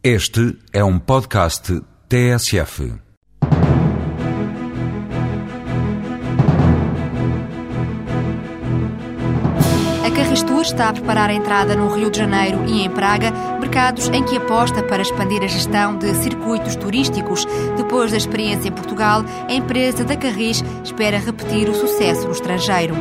Este é um podcast TSF. A Carristur está a preparar a entrada no Rio de Janeiro e em Praga, mercados em que aposta para expandir a gestão de circuitos turísticos. Depois da experiência em Portugal, a empresa da Carris espera repetir o sucesso no estrangeiro.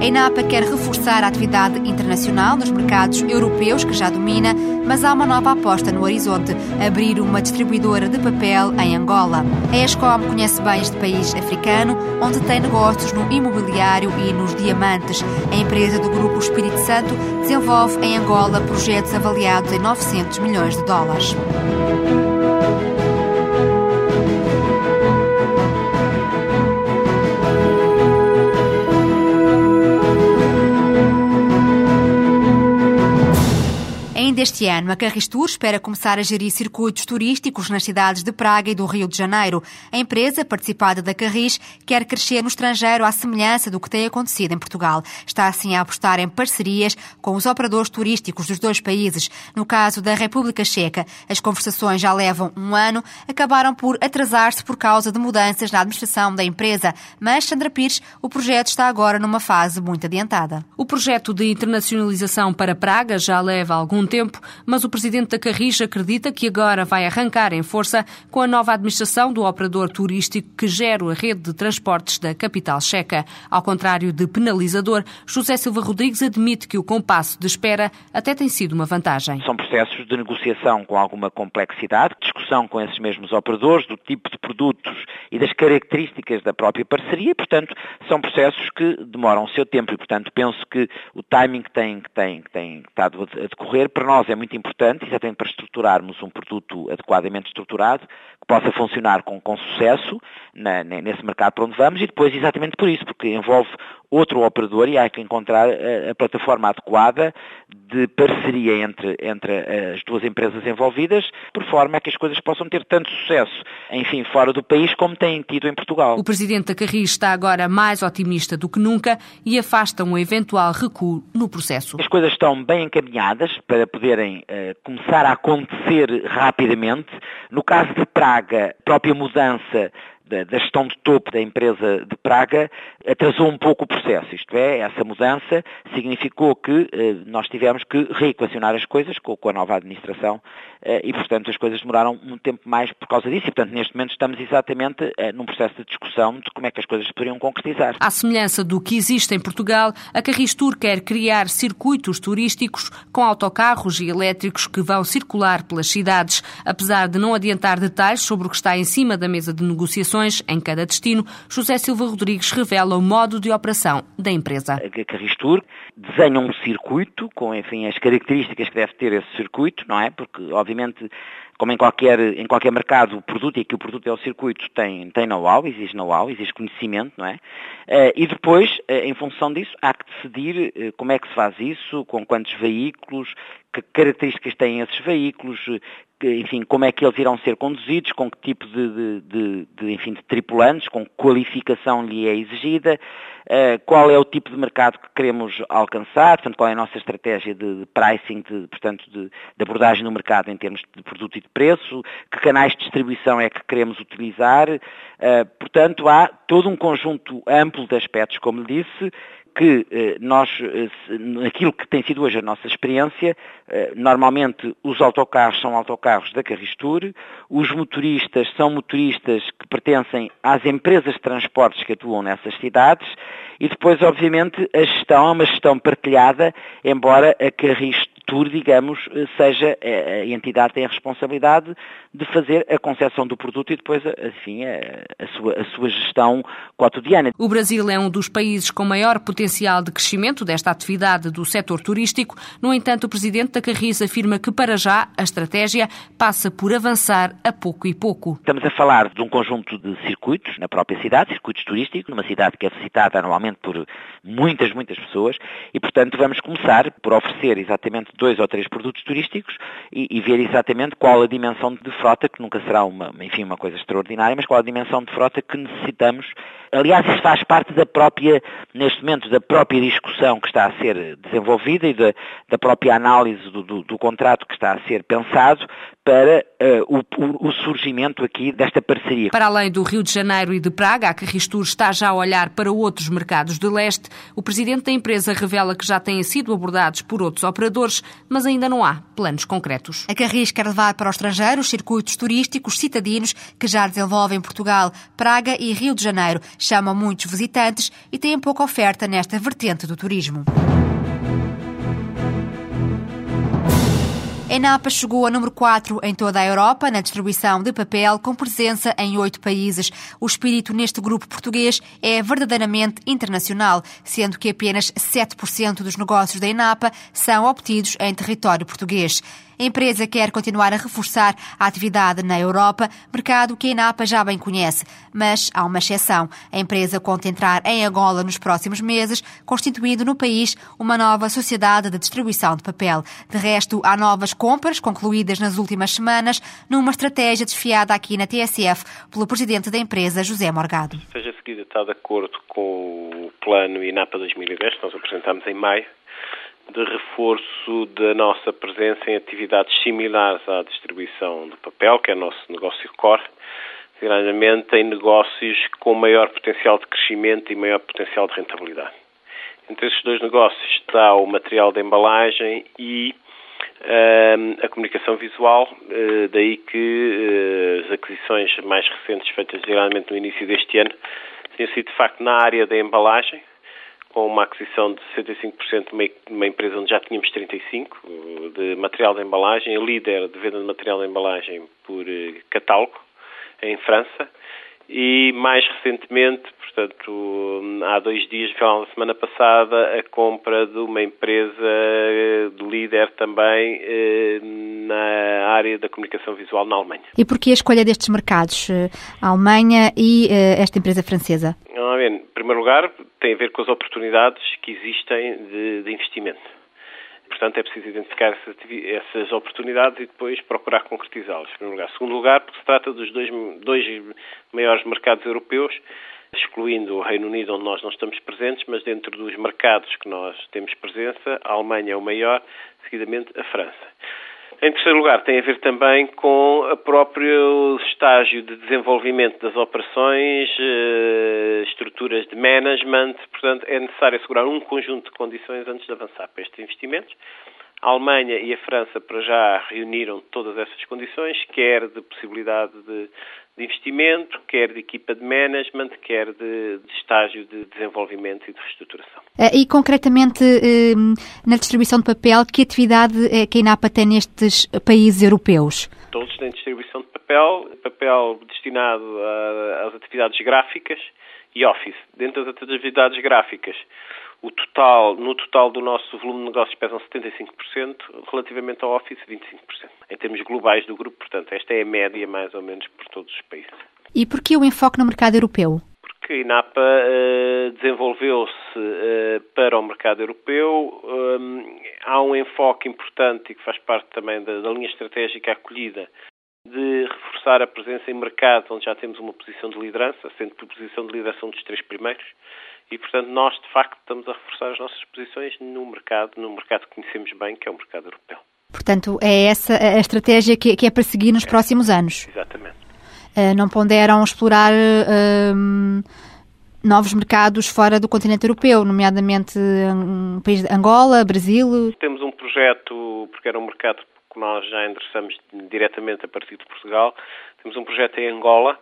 A INAPA quer reforçar a atividade internacional nos mercados europeus que já domina, mas há uma nova aposta no horizonte: abrir uma distribuidora de papel em Angola. A ESCOM conhece bem este país africano, onde tem negócios no imobiliário e nos diamantes. A empresa do Grupo Espírito Santo desenvolve em Angola projetos avaliados em 900 milhões de dólares. Este ano, a Carristur espera começar a gerir circuitos turísticos nas cidades de Praga e do Rio de Janeiro. A empresa, participada da Carris, quer crescer no estrangeiro à semelhança do que tem acontecido em Portugal. Está assim a apostar em parcerias com os operadores turísticos dos dois países. No caso da República Checa, as conversações já levam um ano, acabaram por atrasar-se por causa de mudanças na administração da empresa. Mas, Sandra Pires, o projeto está agora numa fase muito adiantada. O projeto de internacionalização para Praga já leva algum tempo, mas o presidente da Carris acredita que agora vai arrancar em força com a nova administração do operador turístico que gera a rede de transportes da capital checa. Ao contrário de penalizador, José Silva Rodrigues admite que o compasso de espera até tem sido uma vantagem. São processos de negociação com alguma complexidade, discussão com esses mesmos operadores, do tipo de produtos e das características da própria parceria, portanto, são processos que demoram o seu tempo e, portanto, penso que o timing que tem, que tem, que tem estado a decorrer para nós é muito importante, exatamente para estruturarmos um produto adequadamente estruturado, que possa funcionar com, com sucesso na, nesse mercado para onde vamos e depois exatamente por isso, porque envolve outro operador e há que encontrar a, plataforma adequada de parceria entre, entre as duas empresas envolvidas, por forma a que as coisas possam ter tanto sucesso, enfim, fora do país como têm tido em Portugal. O presidente da Carris está agora mais otimista do que nunca e afasta um eventual recuo no processo. As coisas estão bem encaminhadas para poderem uh, começar a acontecer rapidamente. No caso de Praga, a própria mudança da, da, gestão de topo da empresa de Praga atrasou um pouco o processo. Isto é, essa mudança significou que eh, nós tivemos que reequacionar as coisas com, com a nova administração eh, e, portanto, as coisas demoraram um tempo mais por causa disso. E, portanto, neste momento estamos exatamente eh, num processo de discussão de como é que as coisas poderiam concretizar. À semelhança do que existe em Portugal, a Carristur quer criar circuitos turísticos com autocarros e elétricos que vão circular pelas cidades. Apesar de não adiantar detalhes sobre o que está em cima da mesa de negociações, em cada destino, José Silva Rodrigues revela o modo de operação da empresa. A Carristur desenha um circuito com, enfim, as características que deve ter esse circuito, não é? Porque, obviamente, como em qualquer, em qualquer mercado, o produto, e aqui o produto é o circuito, tem, tem know-how, exige know-how, exige conhecimento, não é? E depois, em função disso, há que decidir como é que se faz isso, com quantos veículos, que características têm esses veículos, enfim, como é que eles irão ser conduzidos, com que tipo de, de, de, enfim, de tripulantes, com que qualificação lhe é exigida, uh, qual é o tipo de mercado que queremos alcançar, portanto, qual é a nossa estratégia de, de pricing, de, portanto, de, abordagem no mercado em termos de produto e de preço, que canais de distribuição é que queremos utilizar, uh, portanto, há todo um conjunto amplo de aspectos, como lhe disse, que eh, nós, eh, aquilo que tem sido hoje a nossa experiência, eh, normalmente os autocarros são autocarros da Carristur, os motoristas são motoristas que pertencem às empresas de transportes que atuam nessas cidades e depois, obviamente, a gestão é uma gestão partilhada, embora a Carristur Tour, digamos, seja a entidade que tem a responsabilidade de fazer a concepção do produto e depois, enfim, a, a, sua, a sua gestão cotidiana. O Brasil é um dos países com maior potencial de crescimento desta atividade do setor turístico. No entanto, o presidente da Carris afirma que, para já, a estratégia passa por avançar a pouco e pouco. Estamos a falar de um conjunto de circuitos na própria cidade, circuitos turísticos, numa cidade que é visitada anualmente por muitas, muitas pessoas e, portanto, vamos começar por oferecer exatamente dois ou três produtos turísticos e, e, ver exatamente qual a dimensão de frota, que nunca será uma, enfim, uma coisa extraordinária, mas qual a dimensão de frota que necessitamos. Aliás, isso faz parte da própria, neste momento, da própria discussão que está a ser desenvolvida e da, da própria análise do, do, do, contrato que está a ser pensado para uh, o, o, surgimento aqui desta parceria. Para além do Rio de Janeiro e de Praga, a Carristur está já a olhar para outros mercados de leste. O presidente da empresa revela que já têm sido abordados por outros operadores, mas ainda não há planos concretos. A Carris quer levar para o estrangeiro os circuitos turísticos citadinos que já desenvolvem Portugal, Praga e Rio de Janeiro. Chamam muitos visitantes e têm pouca oferta nesta vertente do turismo. A Napa chegou a número 4 em toda a Europa na distribuição de papel, com presença em oito países. O espírito neste grupo português é verdadeiramente internacional, sendo que apenas 7% dos negócios da Enapa são obtidos em território português. A empresa quer continuar a reforçar a atividade na Europa, mercado que a Enapa já bem conhece. Mas há uma exceção. A empresa conta entrar em Angola nos próximos meses, constituindo no país uma nova sociedade de distribuição de papel. De resto, há novas compras concluídas nas últimas semanas, numa estratégia desfiada aqui na TSF pelo presidente da empresa, José Morgado. Seja seguida está de acordo com o plano INAPA 2010, que nós apresentamos em maio, de reforço da nossa presença em atividades similares à distribuição de papel, que é o nosso negócio core, designadamente em negócios com maior potencial de crescimento e maior potencial de rentabilidade. Entre esses dois negócios está o material de embalagem e uh, a comunicação visual, uh, daí que uh, as aquisições mais recentes feitas geralmente no início deste ano tenham sido de facto na área da embalagem, com uma aquisição de 65% de uma empresa onde já tínhamos 35% de material de embalagem, líder de venda de material de embalagem por eh, catálogo em França e mais recentemente, portanto, há dois dias, final da semana passada, a compra de uma empresa eh, de líder também eh, na área da comunicação visual na Alemanha. E porquê a escolha destes mercados, a Alemanha e esta empresa francesa? Em primeiro lugar, tem a ver com as oportunidades que existem de, de investimento. Portanto, é preciso identificar essas, essas oportunidades e depois procurar concretizá-las, em primeiro lugar. Em segundo lugar, porque se trata dos dois, dois maiores mercados europeus, excluindo o Reino Unido, onde nós não estamos presentes, mas dentro dos mercados que nós temos presença, a Alemanha é o maior, seguidamente a França. Em terceiro lugar, tem a ver também com o próprio estágio de desenvolvimento das operações, eh, estruturas de management, portanto, é necessário assegurar um conjunto de condições antes de avançar para estes investimentos. A Alemanha e a França, para já, reuniram todas essas condições, quer de possibilidade de, de investimento, quer de equipa de management, quer de, de, estágio de desenvolvimento e de reestruturação. Eh, e, concretamente, eh, na distribuição de papel, que atividade é que a INAPA tem nestes países europeus? Todos têm distribuição de papel, papel destinado às atividades gráficas e Office. Dentro das atividades gráficas, o total, no total do nosso volume de negócios pesam 75%, relativamente ao Office 25%. Em termos globais do grupo, portanto, esta é a média mais ou menos por todos os países. E por que o enfoque no mercado europeu? Porque a INAPA uh, desenvolveu-se uh, para o mercado europeu. Um, há um enfoque importante e que faz parte também da, da linha estratégica acolhida de reforçar a presença em mercados onde já temos uma posição de liderança, sendo que a posição de liderança um dos três primeiros, e, portanto, nós, de facto, estamos a reforçar as nossas posições no mercado, no mercado que conhecemos bem, que é o mercado europeu. Portanto, é essa a estratégia que, que é para seguir nos é. próximos anos? Exatamente. Uh, não ponderam explorar uh, novos mercados fora do continente europeu, nomeadamente um, país de Angola, Brasil? Temos um projeto, porque era um mercado que nós já endereçamos diretamente a partir de Portugal, temos um projeto em Angola,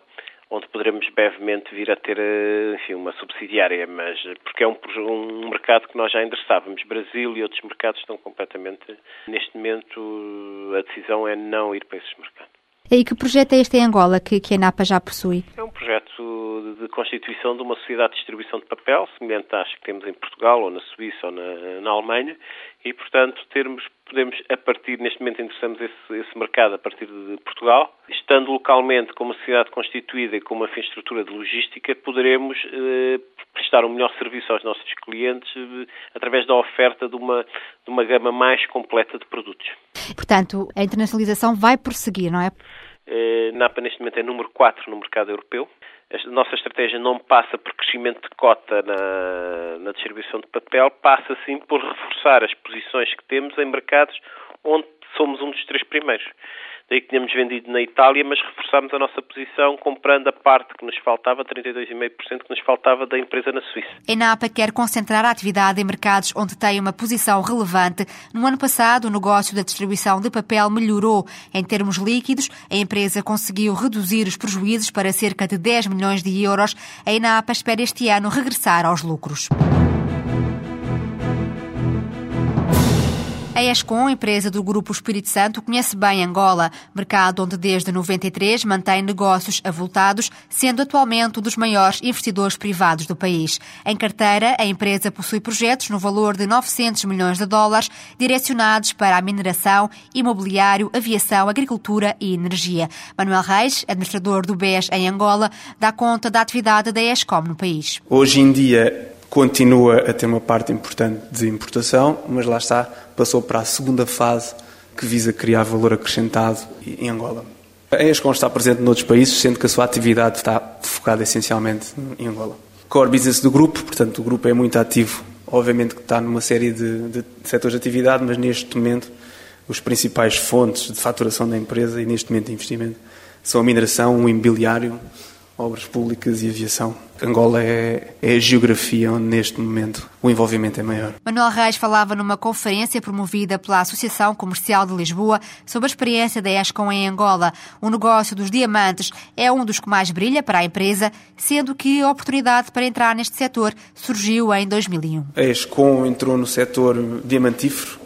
onde poderemos brevemente vir a ter eh, enfim, uma subsidiária, mas porque é um, um mercado que nós já endereçávamos. Brasil e outros mercados estão completamente, neste momento, a decisão é não ir para esses mercados. E que projeto é este em Angola que, que a NAPA já possui? Projeto de constituição de uma sociedade de distribuição de papel, semelhante às que temos em Portugal, ou na Suíça, ou na, na Alemanha, e, portanto, termos, podemos, a partir, neste momento, interessamos esse, esse mercado a partir de Portugal. Estando localmente com uma sociedade constituída e com uma infraestrutura de logística, poderemos eh, prestar um melhor serviço aos nossos clientes eh, através da oferta de uma, de uma gama mais completa de produtos. Portanto, a internacionalização vai prosseguir, não é? Eh, NAPA neste momento é número 4 no mercado europeu. A nossa estratégia não passa por crescimento de cota na, na distribuição de papel, passa sim por reforçar as posições que temos em mercados onde somos um dos três primeiros que tínhamos vendido na Itália, mas reforçámos a nossa posição comprando a parte que nos faltava, 32,5% que nos faltava da empresa na Suíça. A ENAPA quer concentrar a atividade em mercados onde tem uma posição relevante. No ano passado, o negócio da distribuição de papel melhorou. Em termos líquidos, a empresa conseguiu reduzir os prejuízos para cerca de 10 milhões de euros. A ENAPA espera este ano regressar aos lucros. A Escom, empresa do Grupo Espírito Santo, conhece bem Angola, mercado onde desde 93 mantém negócios avultados, sendo atualmente um dos maiores investidores privados do país. Em carteira, a empresa possui projetos no valor de 900 milhões de dólares, direcionados para a mineração, imobiliário, aviação, agricultura e energia. Manuel Reis, administrador do BES em Angola, dá conta da atividade da Escom no país. Hoje em dia, continua a ter uma parte importante de importação, mas lá está, passou para a segunda fase que visa criar valor acrescentado em Angola. A ESCOM está presente noutros países, sendo que a sua atividade está focada essencialmente em Angola. Core business do grupo, portanto, o grupo é muito ativo, obviamente que está numa série de, de setores de atividade, mas neste momento os principais fontes de faturação da empresa e neste momento de investimento são a mineração, o imobiliário, obras públicas e aviação. Angola é, é, a geografia onde neste momento o envolvimento é maior. Manuel Reis falava numa conferência promovida pela Associação Comercial de Lisboa sobre a experiência da ESCOM em Angola. O negócio dos diamantes é um dos que mais brilha para a empresa, sendo que a oportunidade para entrar neste setor surgiu em 2001. A ESCOM entrou no setor diamantífero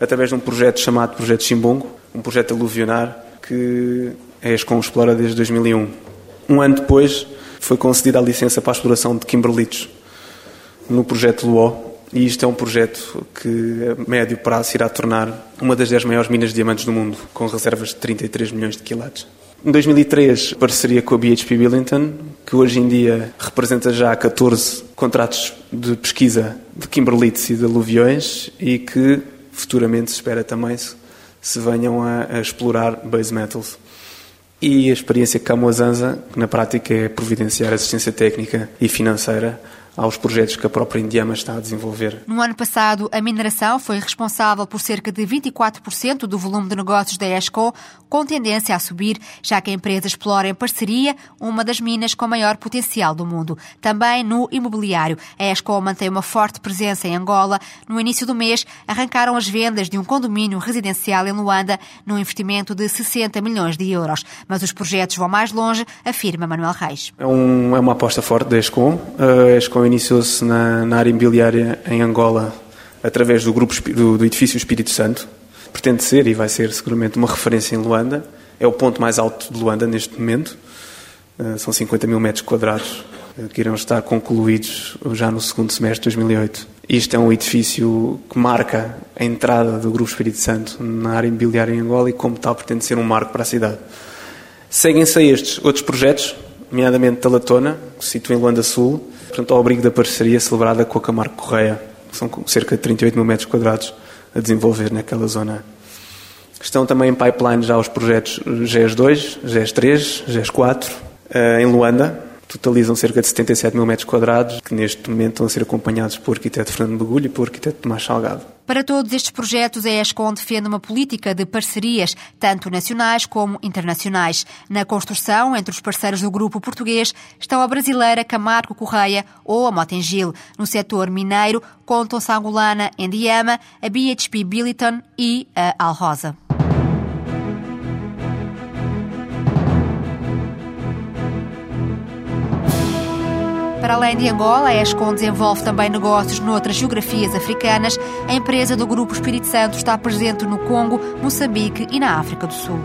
através de um projeto chamado Projeto Chimbongo, um projeto aluvionar que a ESCOM explora desde 2001 um ano depois, foi concedida a licença para a exploração de kimberlitos no projeto Luó, e isto é um projeto que, a médio prazo, irá tornar uma das 10 maiores minas de diamantes do mundo, com reservas de 33 milhões de quilates. Em 2003, parceria com a BHP Billington, que hoje em dia representa já 14 contratos de pesquisa de kimberlites e de aluviões e que futuramente se espera também se, venham a, a explorar base metals e a experiência que a Zanza, que na prática é providenciar assistência técnica e financeira aos projetos que a própria Indiama está a desenvolver. No ano passado, a mineração foi responsável por cerca de 24% do volume de negócios da ESCO, com tendência a subir, já que a empresa explora em parceria uma das minas com maior potencial do mundo. Também no imobiliário, a ESCO mantém uma forte presença em Angola. No início do mês, arrancaram as vendas de um condomínio residencial em Luanda, num investimento de 60 milhões de euros. Mas os projetos vão mais longe, afirma Manuel Reis. É, um, é uma aposta forte da ESCO. A ESCO iniciou-se na, na, área imobiliária em Angola através do grupo do, do, edifício Espírito Santo. Pretende ser e vai ser seguramente uma referência em Luanda. É o ponto mais alto de Luanda neste momento. Uh, são 50 mil metros quadrados uh, que irão estar concluídos já no segundo semestre de 2008. Isto é um edifício que marca a entrada do Grupo Espírito Santo na área imobiliária em Angola e, como tal, pretende ser um marco para a cidade. Seguem-se a estes outros projetos, nomeadamente Talatona, que se situa em Luanda Sul, portanto, ao abrigo da parceria celebrada com a Camargo Correia, que são cerca de 38 mil metros quadrados a desenvolver naquela zona. Estão também em pipeline já os projetos GES 2, GES 3, GES 4, em Luanda, totalizam cerca de 77 mil metros quadrados, que neste momento estão a ser acompanhados por arquiteto Fernando Bagulho e por arquiteto Tomás Salgado. Para todos estes projetos, a ESCOM defende uma política de parcerias, tanto nacionais como internacionais. Na construção, entre os parceiros do grupo português, estão a brasileira Camargo Correia ou a Motengil. No setor mineiro, contam-se a angolana Endiama, a BHP Billiton e a Alrosa. Para além de Angola, a ESCOM desenvolve também negócios noutras geografias africanas. A empresa do Grupo Espírito Santo está presente no Congo, Moçambique e na África do Sul.